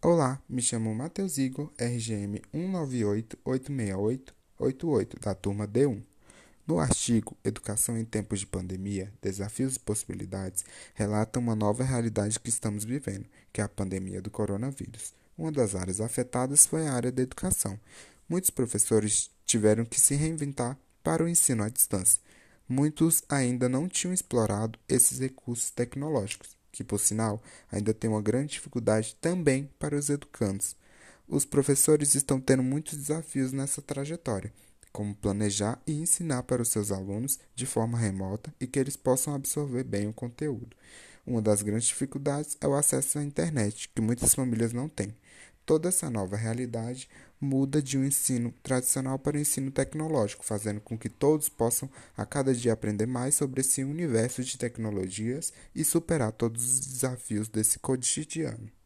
Olá, me chamo Matheus Igor, RGM 19886888, da turma D1. No artigo Educação em Tempos de Pandemia, Desafios e Possibilidades, relata uma nova realidade que estamos vivendo, que é a pandemia do coronavírus. Uma das áreas afetadas foi a área da educação. Muitos professores tiveram que se reinventar para o ensino à distância. Muitos ainda não tinham explorado esses recursos tecnológicos que, por sinal, ainda tem uma grande dificuldade também para os educandos. Os professores estão tendo muitos desafios nessa trajetória, como planejar e ensinar para os seus alunos de forma remota e que eles possam absorver bem o conteúdo. Uma das grandes dificuldades é o acesso à internet, que muitas famílias não têm. Toda essa nova realidade muda de um ensino tradicional para o um ensino tecnológico, fazendo com que todos possam a cada dia aprender mais sobre esse universo de tecnologias e superar todos os desafios desse cotidiano.